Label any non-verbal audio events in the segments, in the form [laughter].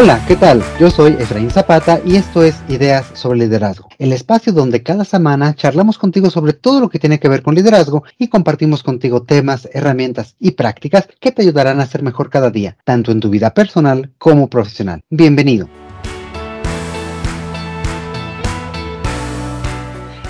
Hola, ¿qué tal? Yo soy Efraín Zapata y esto es Ideas sobre Liderazgo, el espacio donde cada semana charlamos contigo sobre todo lo que tiene que ver con liderazgo y compartimos contigo temas, herramientas y prácticas que te ayudarán a ser mejor cada día, tanto en tu vida personal como profesional. Bienvenido.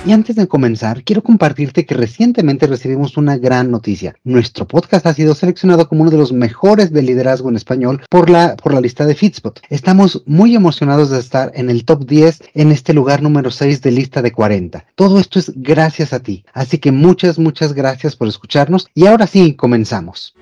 Y antes de comenzar, quiero compartirte que recientemente recibimos una gran noticia. Nuestro podcast ha sido seleccionado como uno de los mejores de liderazgo en español por la, por la lista de Fitspot. Estamos muy emocionados de estar en el top 10 en este lugar número 6 de lista de 40. Todo esto es gracias a ti. Así que muchas, muchas gracias por escucharnos y ahora sí, comenzamos.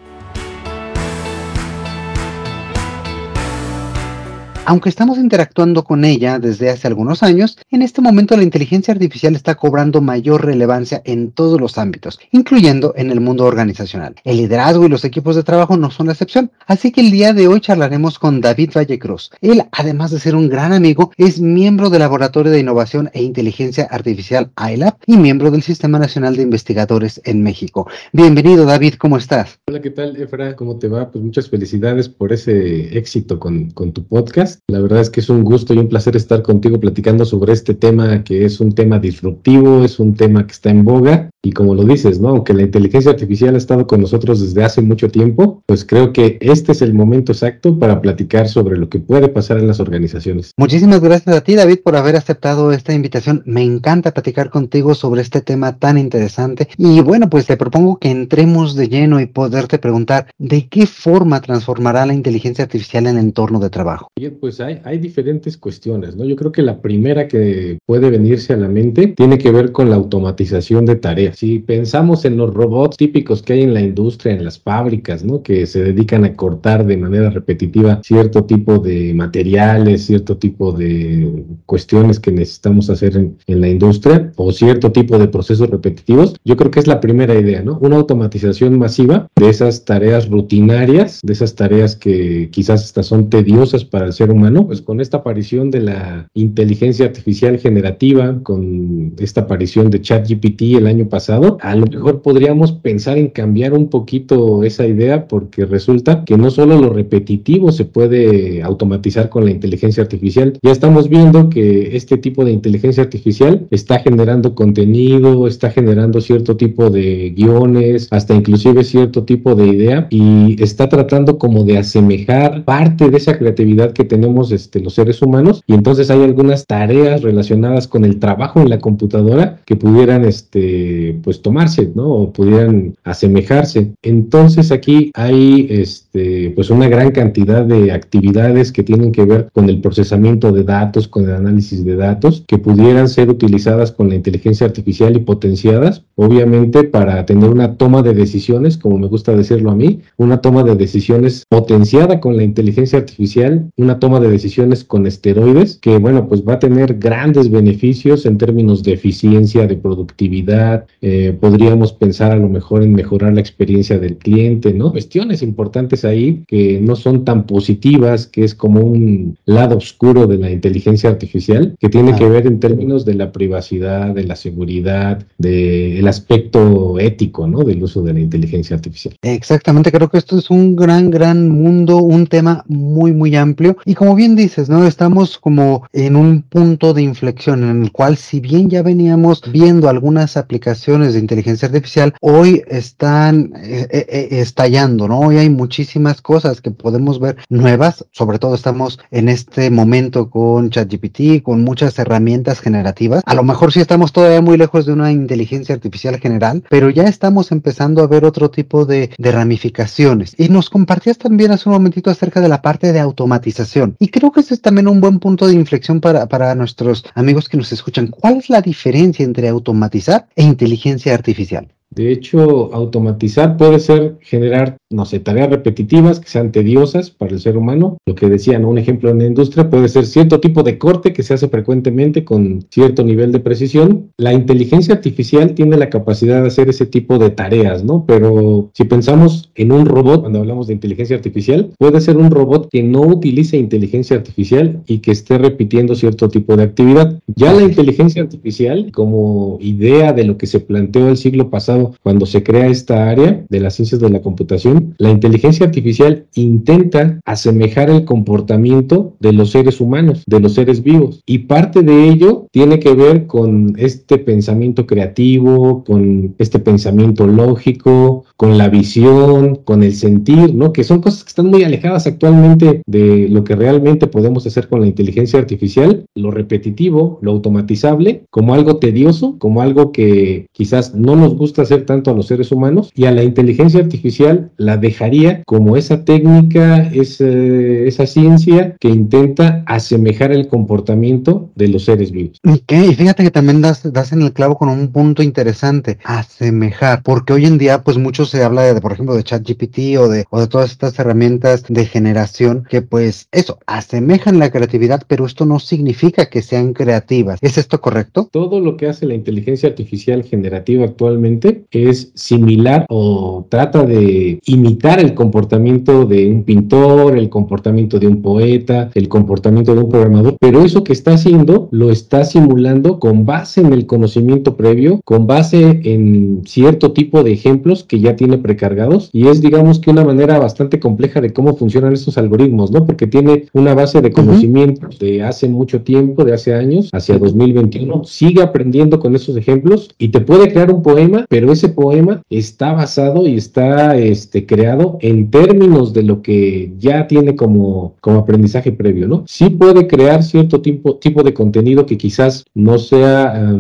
Aunque estamos interactuando con ella desde hace algunos años, en este momento la inteligencia artificial está cobrando mayor relevancia en todos los ámbitos, incluyendo en el mundo organizacional. El liderazgo y los equipos de trabajo no son la excepción, así que el día de hoy charlaremos con David Vallecruz. Él, además de ser un gran amigo, es miembro del Laboratorio de Innovación e Inteligencia Artificial ILAB y miembro del Sistema Nacional de Investigadores en México. Bienvenido, David, ¿cómo estás? Hola, ¿qué tal, Efra? ¿Cómo te va? Pues muchas felicidades por ese éxito con, con tu podcast. La verdad es que es un gusto y un placer estar contigo platicando sobre este tema que es un tema disruptivo, es un tema que está en boga y como lo dices, ¿no? Aunque la inteligencia artificial ha estado con nosotros desde hace mucho tiempo, pues creo que este es el momento exacto para platicar sobre lo que puede pasar en las organizaciones. Muchísimas gracias a ti, David, por haber aceptado esta invitación. Me encanta platicar contigo sobre este tema tan interesante. Y bueno, pues te propongo que entremos de lleno y poderte preguntar de qué forma transformará la inteligencia artificial en el entorno de trabajo. Bien, pues hay, hay diferentes cuestiones, ¿no? Yo creo que la primera que puede venirse a la mente tiene que ver con la automatización de tareas. Si pensamos en los robots típicos que hay en la industria, en las fábricas, ¿no? Que se dedican a cortar de manera repetitiva cierto tipo de materiales, cierto tipo de cuestiones que necesitamos hacer en, en la industria o cierto tipo de procesos repetitivos, yo creo que es la primera idea, ¿no? Una automatización masiva de esas tareas rutinarias, de esas tareas que quizás hasta son tediosas para el ser humano, pues con esta aparición de la inteligencia artificial generativa, con esta aparición de ChatGPT el año pasado, a lo mejor podríamos pensar en cambiar un poquito esa idea porque resulta que no solo lo repetitivo se puede automatizar con la inteligencia artificial, ya estamos viendo que este tipo de inteligencia artificial está generando contenido, está generando cierto tipo de guiones, hasta inclusive cierto tipo de idea y está tratando como de asemejar parte de esa creatividad que tenemos este, los seres humanos. Y entonces hay algunas tareas relacionadas con el trabajo en la computadora que pudieran este, pues tomarse, ¿no? O pudieran asemejarse. Entonces aquí hay este, pues una gran cantidad de actividades que tienen que ver con el procesamiento de datos, con el análisis de datos, que pudieran ser utilizadas con la inteligencia artificial y potenciadas, obviamente para tener una toma de decisiones, como me gusta decirlo a mí, una toma de decisiones potenciada con la inteligencia artificial, una toma de decisiones con esteroides, que bueno, pues va a tener grandes beneficios en términos de eficiencia, de productividad, eh, podríamos pensar a lo mejor en mejorar la experiencia del cliente, ¿no? Cuestiones importantes ahí que no son tan positivas, que es como un lado oscuro de la inteligencia artificial, que tiene que ver en términos de la privacidad, de la seguridad, del aspecto ético, ¿no? Del uso de la inteligencia artificial. Exactamente, creo que esto es un gran, gran mundo, un tema muy, muy amplio. Y como bien dices, ¿no? Estamos como en un punto de inflexión en el cual, si bien ya veníamos viendo algunas aplicaciones, de inteligencia artificial hoy están eh, eh, eh, estallando, ¿no? Hoy hay muchísimas cosas que podemos ver nuevas, sobre todo estamos en este momento con ChatGPT, con muchas herramientas generativas. A lo mejor sí estamos todavía muy lejos de una inteligencia artificial general, pero ya estamos empezando a ver otro tipo de, de ramificaciones. Y nos compartías también hace un momentito acerca de la parte de automatización. Y creo que ese es también un buen punto de inflexión para, para nuestros amigos que nos escuchan. ¿Cuál es la diferencia entre automatizar e inteligencia artificial. De hecho, automatizar puede ser generar, no sé, tareas repetitivas que sean tediosas para el ser humano. Lo que decían, un ejemplo en la industria puede ser cierto tipo de corte que se hace frecuentemente con cierto nivel de precisión. La inteligencia artificial tiene la capacidad de hacer ese tipo de tareas, ¿no? Pero si pensamos en un robot, cuando hablamos de inteligencia artificial, puede ser un robot que no utilice inteligencia artificial y que esté repitiendo cierto tipo de actividad. Ya la inteligencia artificial, como idea de lo que se planteó el siglo pasado, cuando se crea esta área de las ciencias de la computación, la inteligencia artificial intenta asemejar el comportamiento de los seres humanos, de los seres vivos. Y parte de ello tiene que ver con este pensamiento creativo, con este pensamiento lógico, con la visión, con el sentir, ¿no? Que son cosas que están muy alejadas actualmente de lo que realmente podemos hacer con la inteligencia artificial, lo repetitivo, lo automatizable, como algo tedioso, como algo que quizás no nos gusta hacer tanto a los seres humanos, y a la inteligencia artificial la dejaría como esa técnica, esa ciencia que intenta asemejar el comportamiento de los seres vivos. Y fíjate que también das, das en el clavo con un punto interesante, asemejar, porque hoy en día pues mucho se habla de, por ejemplo, de ChatGPT o de, o de todas estas herramientas de generación que pues eso, asemejan la creatividad, pero esto no significa que sean creativas. ¿Es esto correcto? Todo lo que hace la inteligencia artificial generativa actualmente es similar o trata de imitar el comportamiento de un pintor, el comportamiento de un poeta, el comportamiento de un programador, pero eso que está haciendo lo está simulando con base en el conocimiento previo, con base en cierto tipo de ejemplos que ya tiene precargados y es digamos que una manera bastante compleja de cómo funcionan estos algoritmos, ¿no? Porque tiene una base de conocimiento de hace mucho tiempo, de hace años, hacia 2021, sigue aprendiendo con esos ejemplos y te puede crear un poema, pero ese poema está basado y está este, creado en términos de lo que ya tiene como, como aprendizaje previo, ¿no? Sí puede crear cierto tipo, tipo de contenido que quizás no sea,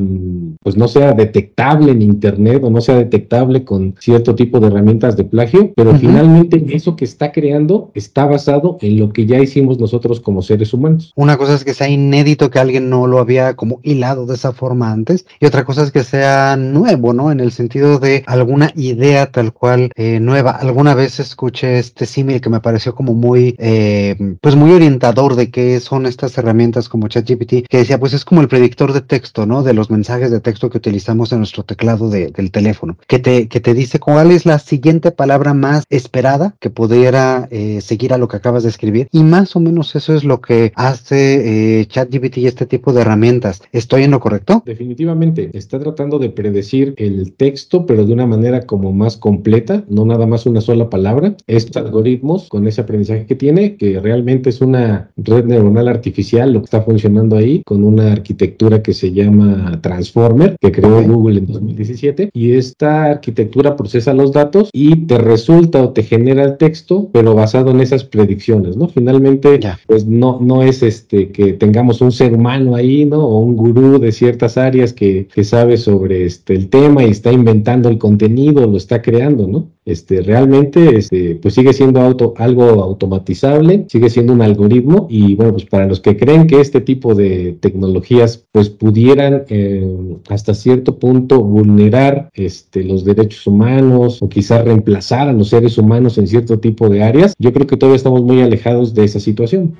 pues no sea detectable en Internet o no sea detectable con cierto tipo de herramientas de plagio, pero finalmente eso que está creando está basado en lo que ya hicimos nosotros como seres humanos. Una cosa es que sea inédito que alguien no lo había como hilado de esa forma antes y otra cosa es que sea nuevo, ¿no? En el sentido de alguna idea tal cual eh, nueva. Alguna vez escuché este símil que me pareció como muy, eh, pues muy orientador de qué son estas herramientas como ChatGPT, que decía, pues es como el predictor de texto, ¿no? De los mensajes de texto que utilizamos en nuestro teclado del teléfono, que te, que te dice cuál es la siguiente palabra más esperada que pudiera eh, seguir a lo que acabas de escribir. Y más o menos eso es lo que hace eh, ChatGPT y este tipo de herramientas. ¿Estoy en lo correcto? Definitivamente. Está tratando de predecir el texto, pero de una manera como más completa, no nada más una sola palabra. Estos algoritmos, con ese aprendizaje que tiene, que realmente es una red neuronal artificial, lo que está funcionando ahí, con una arquitectura que se llama Transformer, que creó Google en 2017. Y esta arquitectura procesa los datos y te resulta o te genera el texto, pero basado en esas predicciones, ¿no? Finalmente, pues no, no es este que tengamos un ser humano ahí, ¿no? O un gurú de ciertas áreas que, que sabe sobre este el tema y está inventando el contenido, lo está creando, ¿no? Este, realmente, este, pues sigue siendo auto, algo automatizable, sigue siendo un algoritmo y bueno, pues para los que creen que este tipo de tecnologías pues pudieran eh, hasta cierto punto vulnerar este, los derechos humanos o quizás reemplazar a los seres humanos en cierto tipo de áreas, yo creo que todavía estamos muy alejados de esa situación.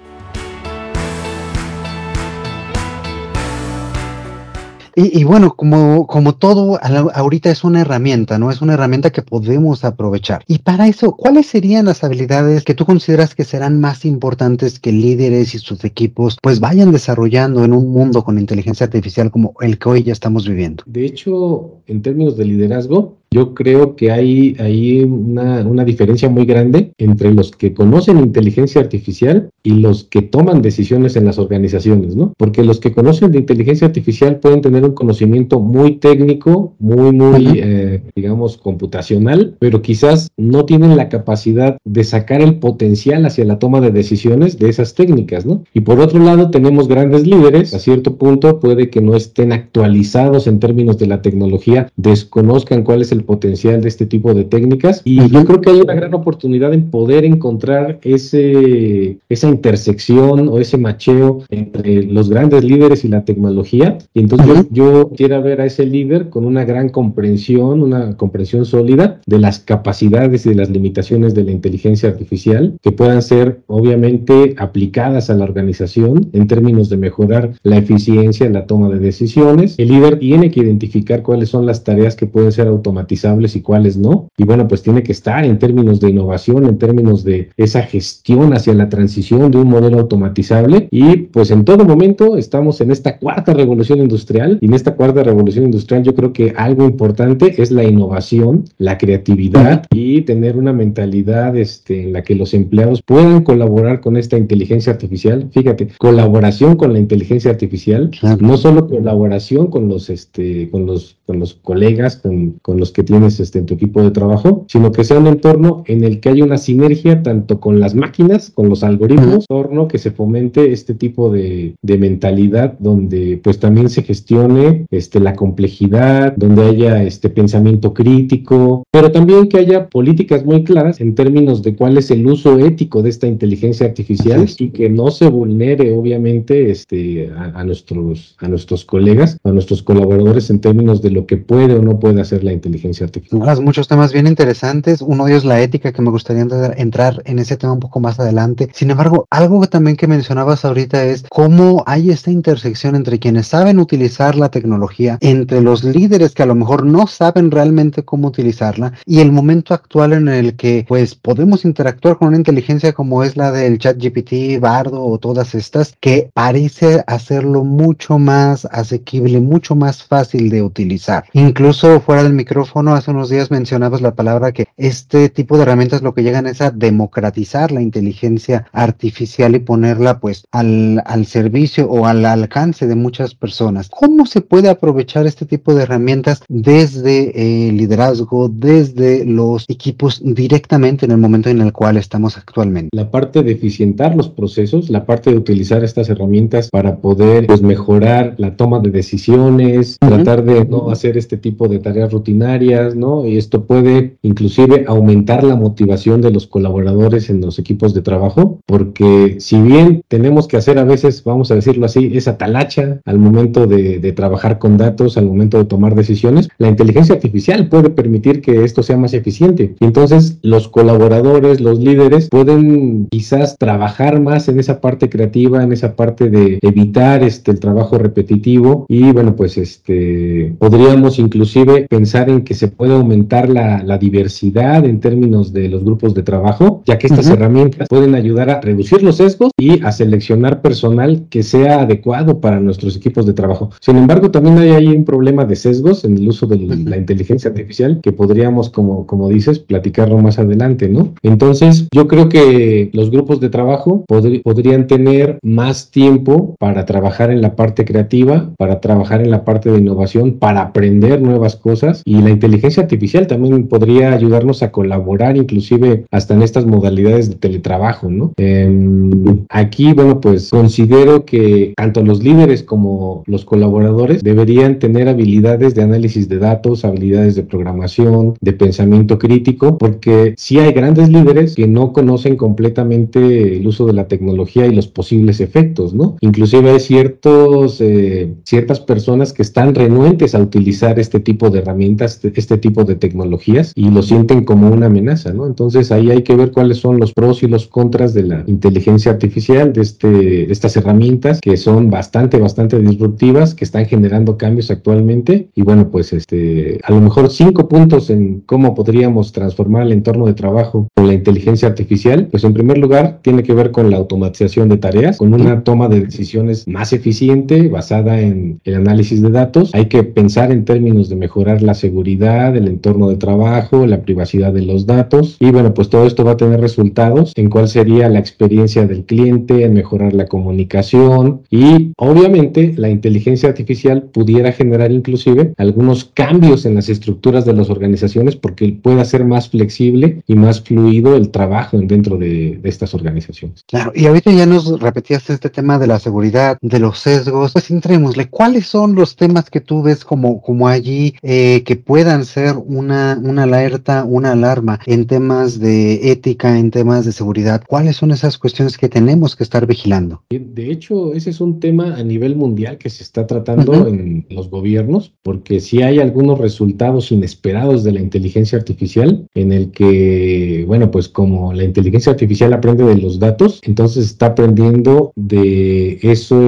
Y, bueno, como, como todo, ahorita es una herramienta, ¿no? Es una herramienta que podemos aprovechar. Y para eso, ¿cuáles serían las habilidades que tú consideras que serán más importantes que líderes y sus equipos pues vayan desarrollando en un mundo con inteligencia artificial como el que hoy ya estamos viviendo? De hecho, en términos de liderazgo, yo creo que hay, hay una, una, diferencia muy grande entre los que conocen inteligencia artificial y los que toman decisiones en las organizaciones, ¿no? Porque los que conocen de inteligencia artificial pueden tener un conocimiento muy técnico, muy, muy, eh, digamos, computacional, pero quizás no tienen la capacidad de sacar el potencial hacia la toma de decisiones de esas técnicas, ¿no? Y por otro lado, tenemos grandes líderes, a cierto punto puede que no estén actualizados en términos de la tecnología, desconozcan cuál es el potencial de este tipo de técnicas. Y yo creo que hay una gran oportunidad en poder encontrar ese, esa intersección o ese macheo entre los grandes líderes y la tecnología. Y entonces yo, quiero ver a ese líder con una gran comprensión, una comprensión sólida de las capacidades y de las limitaciones de la inteligencia artificial que puedan ser obviamente aplicadas a la organización en términos de mejorar la eficiencia en la toma de decisiones. El líder tiene que identificar cuáles son las tareas que pueden ser automatizadas automatizables y cuáles no. Y bueno, pues tiene que estar en términos de innovación, en términos de esa gestión hacia la transición de un modelo automatizable. Y pues en todo momento estamos en esta cuarta revolución industrial y en esta cuarta revolución industrial yo creo que algo importante es la innovación, la creatividad y tener una mentalidad este, en la que los empleados puedan colaborar con esta inteligencia artificial. Fíjate, colaboración con la inteligencia artificial, no solo colaboración con los, este, con los, con los colegas, con, con los que tienes este, en tu equipo de trabajo, sino que sea un entorno en el que haya una sinergia tanto con las máquinas, con los algoritmos, entorno que se fomente este tipo de, de mentalidad donde pues también se gestione este, la complejidad, donde haya este pensamiento crítico, pero también que haya políticas muy claras en términos de cuál es el uso ético de esta inteligencia artificial y que no se vulnere obviamente este, a, nuestros, a nuestros colegas, a nuestros colaboradores en términos de lo que puede o no puede hacer la inteligencia artificial. muchos temas bien interesantes, uno de ellos la ética, que me gustaría entrar en ese tema un poco más adelante. Sin embargo, algo también que mencionabas ahorita es cómo hay esta intersección entre quienes saben utilizar la tecnología, entre los líderes que a lo mejor no saben realmente cómo utilizarla y el momento actual en el que pues podemos interactuar con una inteligencia como es la del chat GPT, Bardo o todas estas que parece hacerlo mucho más asequible, mucho más fácil de utilizar. Incluso fuera del micrófono hace unos días mencionabas la palabra que este tipo de herramientas lo que llegan es a democratizar la inteligencia artificial y ponerla pues al, al servicio o al alcance de muchas personas. ¿Cómo se puede aprovechar este tipo de herramientas desde el liderazgo, desde los equipos directamente en el momento en el cual estamos actualmente? La parte de eficientar los procesos, la parte de utilizar estas herramientas para poder pues, mejorar la toma de decisiones, tratar de no hacer este tipo de tareas rutinarias, ¿no? Y esto puede inclusive aumentar la motivación de los colaboradores en los equipos de trabajo, porque si bien tenemos que hacer a veces, vamos a decirlo así, esa talacha al momento de, de trabajar con datos, al momento de tomar decisiones, la inteligencia artificial puede permitir que esto sea más eficiente. Entonces los colaboradores, los líderes pueden quizás trabajar más en esa parte creativa, en esa parte de evitar este el trabajo repetitivo y bueno, pues este podríamos inclusive pensar en que se puede aumentar la, la diversidad en términos de los grupos de trabajo, ya que estas herramientas pueden ayudar a reducir los sesgos y a seleccionar personal que sea adecuado para nuestros equipos de trabajo. Sin embargo, también hay ahí un problema de sesgos en el uso de la inteligencia artificial que podríamos, como, como dices, platicarlo más adelante, ¿no? Entonces, yo creo que los grupos de trabajo podrían tener más tiempo para trabajar en la parte creativa, para trabajar en la parte de innovación, para aprender nuevas cosas y la inteligencia artificial también podría ayudarnos a colaborar inclusive hasta en estas modalidades de teletrabajo, ¿no? Em, aquí, bueno, pues considero que tanto los líderes como los colaboradores deberían tener habilidades de análisis de datos, habilidades de programación, de pensamiento crítico, porque si hay grandes líderes que no conocen completamente el uso de la tecnología y los posibles efectos, ¿no? Inclusive hay ciertos, eh, ciertas personas que están renuentes a utilizar este tipo de herramientas, este, tipo de tecnologías y lo sienten como una amenaza, ¿no? Entonces ahí hay que ver cuáles son los pros y los contras de la inteligencia artificial, de, este, de estas herramientas que son bastante, bastante disruptivas, que están generando cambios actualmente y bueno, pues este, a lo mejor cinco puntos en cómo podríamos transformar el entorno de trabajo con la inteligencia artificial, pues en primer lugar tiene que ver con la automatización de tareas, con una toma de decisiones más eficiente basada en el análisis de datos. Hay que pensar en términos de mejorar la seguridad, el entorno de trabajo, la privacidad de los datos y bueno, pues todo esto va a tener resultados en cuál sería la experiencia del cliente, en mejorar la comunicación y obviamente la inteligencia artificial pudiera generar inclusive algunos cambios en las estructuras de las organizaciones porque pueda ser más flexible y más fluido el trabajo dentro de, estas organizaciones. Claro, y ahorita ya nos repetías este tema de la seguridad, de los sesgos, pues entrémosle, ¿cuáles son los temas que tú ves como, como allí eh, que puedan ser una, una alerta, una alarma en temas de ética, en temas de seguridad? ¿Cuáles son esas cuestiones que tenemos que estar vigilando? De hecho, ese es un tema a nivel mundial que se está tratando en los gobiernos, porque si hay algunos resultados inesperados de la inteligencia artificial, en el que, bueno, pues como la inteligencia artificial aprende de los datos, entonces está aprendiendo de eso,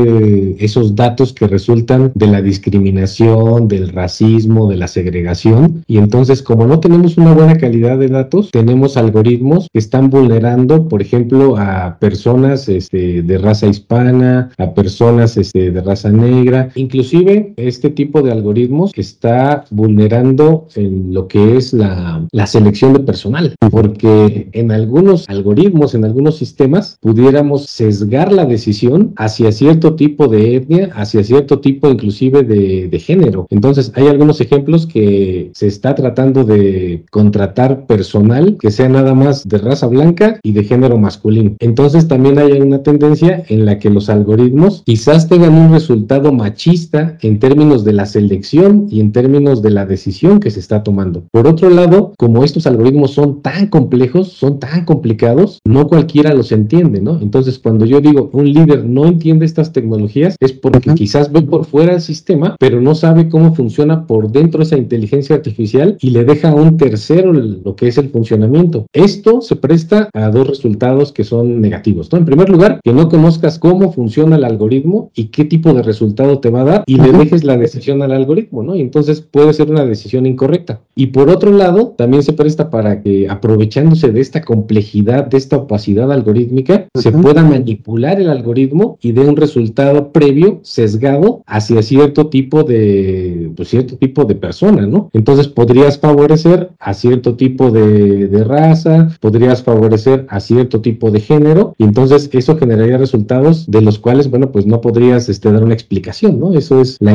esos datos que resultan de la discriminación, del racismo, de la segregación selección y entonces como no tenemos una buena calidad de datos, tenemos algoritmos que están vulnerando, por ejemplo, a personas este, de raza hispana, a personas este, de raza negra, inclusive este tipo de algoritmos está vulnerando en lo que es la, la selección de personal, porque en algunos algoritmos, en algunos sistemas, pudiéramos sesgar la decisión hacia cierto tipo de etnia, hacia cierto tipo inclusive de, de género. Entonces, hay algunos ejemplos que se está tratando de contratar personal que sea nada más de raza blanca y de género masculino. Entonces, también hay una tendencia en la que los algoritmos quizás tengan un resultado machista en términos de la selección y en términos de la decisión que se está tomando. Por otro lado, como estos algoritmos son tan complejos, son tan complicados, no cualquiera los entiende, ¿no? Entonces, cuando yo digo un líder no entiende estas tecnologías, es porque quizás ve por fuera el sistema, pero no sabe cómo funciona por dentro esa inteligencia artificial y le deja a un tercero lo que es el funcionamiento. Esto se presta a dos resultados que son negativos, ¿no? En primer lugar, que no conozcas cómo funciona el algoritmo y qué tipo de resultado te va a dar y le dejes la decisión al algoritmo, ¿no? Y entonces puede ser una decisión incorrecta. Y por otro lado, también se presta para que aprovechándose de esta complejidad, de esta opacidad algorítmica, se pueda manipular el algoritmo y dé un resultado previo sesgado hacia cierto tipo de, pues, cierto tipo de persona, ¿no? Entonces podrías favorecer a cierto tipo de, raza, podrías favorecer a cierto tipo de género, y entonces eso generaría resultados de los cuales, bueno, pues no podrías este, dar una explicación, ¿no? Eso es la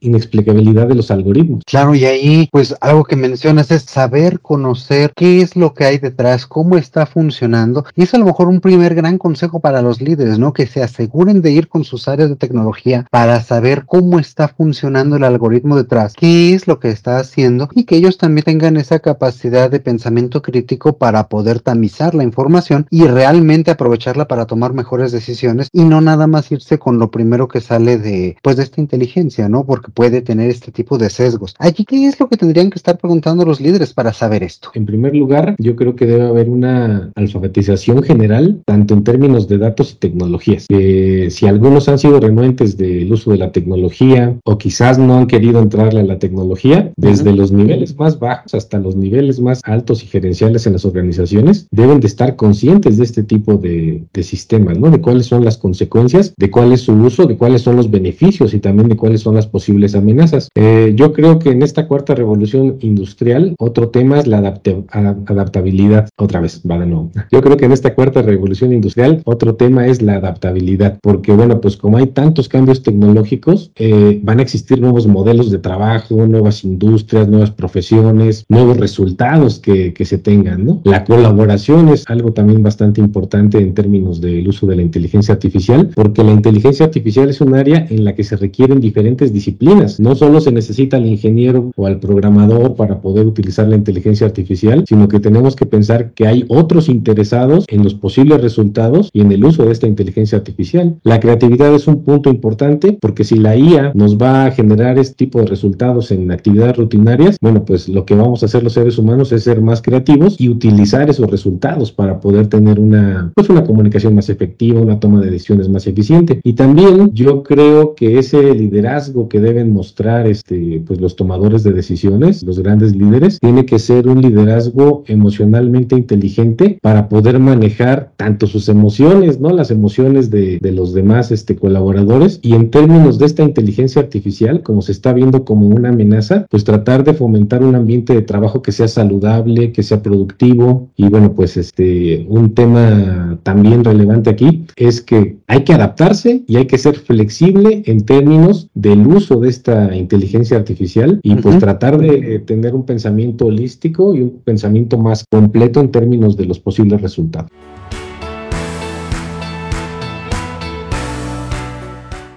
inexplicabilidad de los algoritmos. Claro, y ahí, pues algo que mencionas es saber conocer qué es lo que hay detrás, cómo está funcionando, y es a lo mejor un primer gran consejo para los líderes, ¿no? Que se aseguren de ir con sus áreas de tecnología para saber cómo está funcionando el algoritmo detrás, qué es lo que está haciendo y que ellos también tengan esa capacidad de pensamiento crítico para poder tamizar la información y realmente aprovecharla para tomar mejores decisiones y no nada más irse con lo primero que sale de pues de esta inteligencia, ¿no? Porque puede tener este tipo de sesgos. Allí qué es lo que tendrían que estar preguntando los líderes para saber esto. En primer lugar, yo creo que debe haber una alfabetización general tanto en términos de datos y tecnologías. si algunos han sido renuentes del uso de la tecnología o quizás no han querido entrarle a la tecnología, desde los niveles más bajos hasta los niveles más altos y gerenciales en las organizaciones, deben de estar conscientes de este tipo de, de sistemas, ¿no? De cuáles son las consecuencias, de cuál es su uso, de cuáles son los beneficios y también de cuáles son las posibles amenazas. Eh, yo creo que en esta cuarta revolución industrial, otro tema es la adaptabilidad. Otra vez, va de. [laughs] Yo creo que en esta cuarta revolución industrial, otro tema es la adaptabilidad, porque bueno, pues como hay tantos cambios tecnológicos, eh, van a existir nuevos modelos de trabajo, nuevas industrias, nuevas profesiones, nuevos resultados que, que se tengan, ¿no? La colaboración es algo también bastante importante en términos del uso de la inteligencia artificial, porque la inteligencia artificial es un área en la que se requieren diferentes disciplinas. No solo se necesita al ingeniero o al programador para poder utilizar la inteligencia artificial, sino que tenemos que pensar que hay otros interesados en los posibles resultados y en el uso de esta inteligencia artificial. La creatividad es un punto importante porque si la IA nos va a generar este tipo de resultados en actividades rutinarias, bueno, pues lo que vamos a hacer los seres humanos es ser más creativos y utilizar esos resultados para poder tener una, pues una comunicación más efectiva, una toma de decisiones más eficiente. Y también yo creo que ese liderazgo que deben mostrar este, pues los tomadores de decisiones, los grandes líderes, tiene que ser un liderazgo emocionalmente inteligente para poder manejar tanto sus emociones, ¿no? Las emociones de, de los demás este, colaboradores y en términos de esta inteligencia artificial, como se está viendo como una amenaza, pues tratar de fomentar un ambiente de trabajo que sea saludable, que sea productivo y bueno, pues este, un tema también relevante aquí es que hay que adaptarse y hay que ser flexible en términos del uso de esta inteligencia artificial y pues tratar de tener un pensamiento holístico y un pensamiento más completo en términos de los posibles resultados.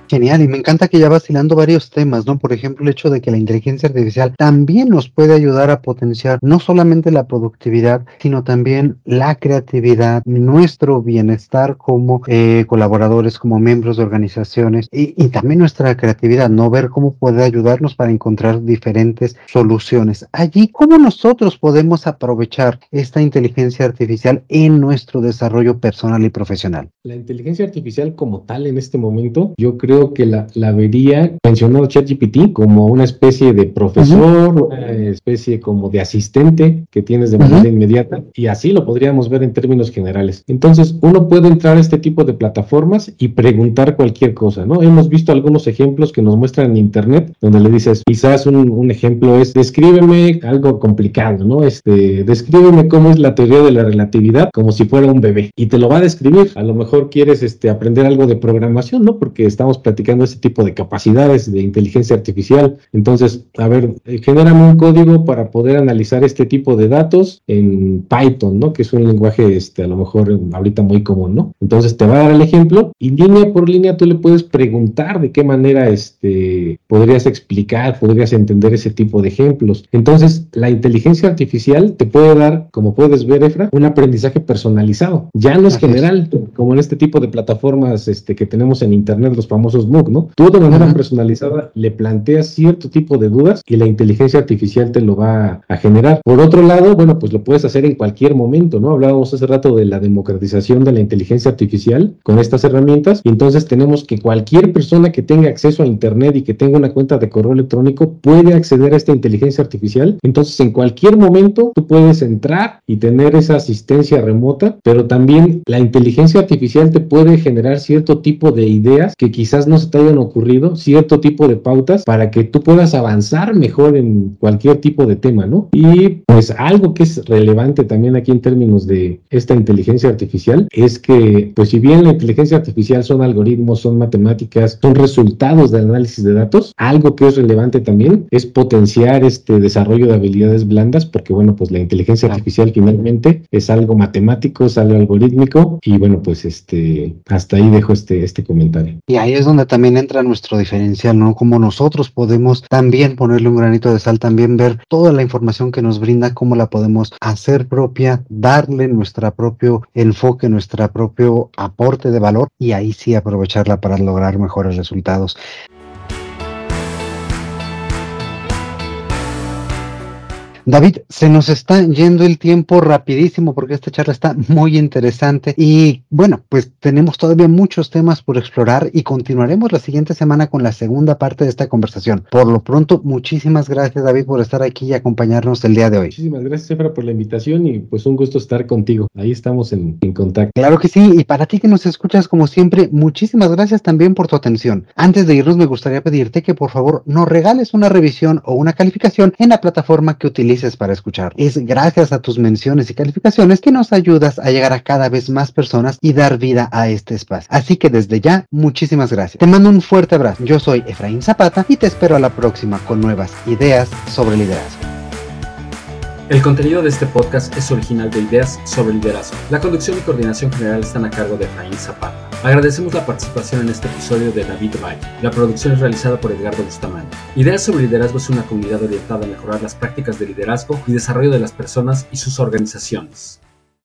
Genial, y me encanta que ya vacilando varios temas, ¿no? Por ejemplo, el hecho de que la inteligencia artificial también nos puede ayudar a potenciar no solamente la productividad, sino también la creatividad, nuestro bienestar como eh, colaboradores, como miembros de organizaciones y, y, también nuestra creatividad, ¿no? Ver cómo puede ayudarnos para encontrar diferentes soluciones. Allí, ¿cómo nosotros podemos aprovechar esta inteligencia artificial en nuestro desarrollo personal y profesional? La inteligencia artificial como tal en este momento, yo creo creo que la, la vería, mencionó ChatGPT, como una especie de profesor, una especie como de asistente que tienes de manera inmediata, y así lo podríamos ver en términos generales. Entonces, uno puede entrar a este tipo de plataformas y preguntar cualquier cosa, ¿no? Hemos visto algunos ejemplos que nos muestran en Internet, donde le dices, quizás un, un ejemplo es, descríbeme algo complicado, ¿no? Este, descríbeme cómo es la teoría de la relatividad como si fuera un bebé, y te lo va a describir. A lo mejor quieres este, aprender algo de programación, ¿no? Porque estamos platicando ese tipo de capacidades de inteligencia artificial. Entonces, a ver, eh, genérame un código para poder analizar este tipo de datos en Python, ¿no? Que es un lenguaje, este, a lo mejor ahorita muy común, ¿no? Entonces te va a dar el ejemplo y línea por línea tú le puedes preguntar de qué manera, este, podrías explicar, podrías entender ese tipo de ejemplos. Entonces, la inteligencia artificial te puede dar, como puedes ver, Efra, un aprendizaje personalizado. Ya no es general, como en este tipo de plataformas este, que tenemos en Internet, los famosos MOOC, ¿no? Tú de manera personalizada le planteas cierto tipo de dudas y la inteligencia artificial te lo va a generar. Por otro lado, bueno, pues lo puedes hacer en cualquier momento, ¿no? Hablábamos hace rato de la democratización de la inteligencia artificial con estas herramientas y entonces tenemos que cualquier persona que tenga acceso a Internet y que tenga una cuenta de correo electrónico puede acceder a esta inteligencia artificial. Entonces, en cualquier momento tú puedes entrar y tener esa asistencia remota, pero también la inteligencia artificial te puede generar cierto tipo de ideas que quizás no se te hayan ocurrido, cierto tipo de pautas para que tú puedas avanzar mejor en cualquier tipo de tema, ¿no? Y pues algo que es relevante también aquí en términos de esta inteligencia artificial es que, pues si bien la inteligencia artificial son algoritmos, son matemáticas, son resultados de análisis de datos, algo que es relevante también es potenciar este desarrollo de habilidades blandas, porque bueno, pues la inteligencia artificial finalmente es algo matemático, es algo algorítmico y bueno, pues este, hasta ahí dejo este, este comentario. Y ahí es donde también entra nuestro diferencial, ¿no? Como nosotros podemos también ponerle un granito de sal, también ver toda la información que nos brinda, cómo la podemos hacer propia, darle nuestro propio enfoque, nuestro propio aporte de valor y ahí sí aprovecharla para lograr mejores resultados. David, se nos está yendo el tiempo rapidísimo porque esta charla está muy interesante y bueno, pues tenemos todavía muchos temas por explorar y continuaremos la siguiente semana con la segunda parte de esta conversación. Por lo pronto, muchísimas gracias David por estar aquí y acompañarnos el día de hoy. Muchísimas gracias Efra por la invitación y pues un gusto estar contigo. Ahí estamos en, en contacto. Claro que sí, y para ti que nos escuchas como siempre, muchísimas gracias también por tu atención. Antes de irnos me gustaría pedirte que por favor nos regales una revisión o una calificación en la plataforma que para escuchar. Es gracias a tus menciones y calificaciones que nos ayudas a llegar a cada vez más personas y dar vida a este espacio. Así que desde ya, muchísimas gracias. Te mando un fuerte abrazo. Yo soy Efraín Zapata y te espero a la próxima con nuevas ideas sobre liderazgo. El contenido de este podcast es original de Ideas sobre Liderazgo. La conducción y coordinación general están a cargo de Efraín Zapata. Agradecemos la participación en este episodio de David Valle. La producción es realizada por Edgardo Bustamante. Ideas sobre Liderazgo es una comunidad orientada a mejorar las prácticas de liderazgo y desarrollo de las personas y sus organizaciones.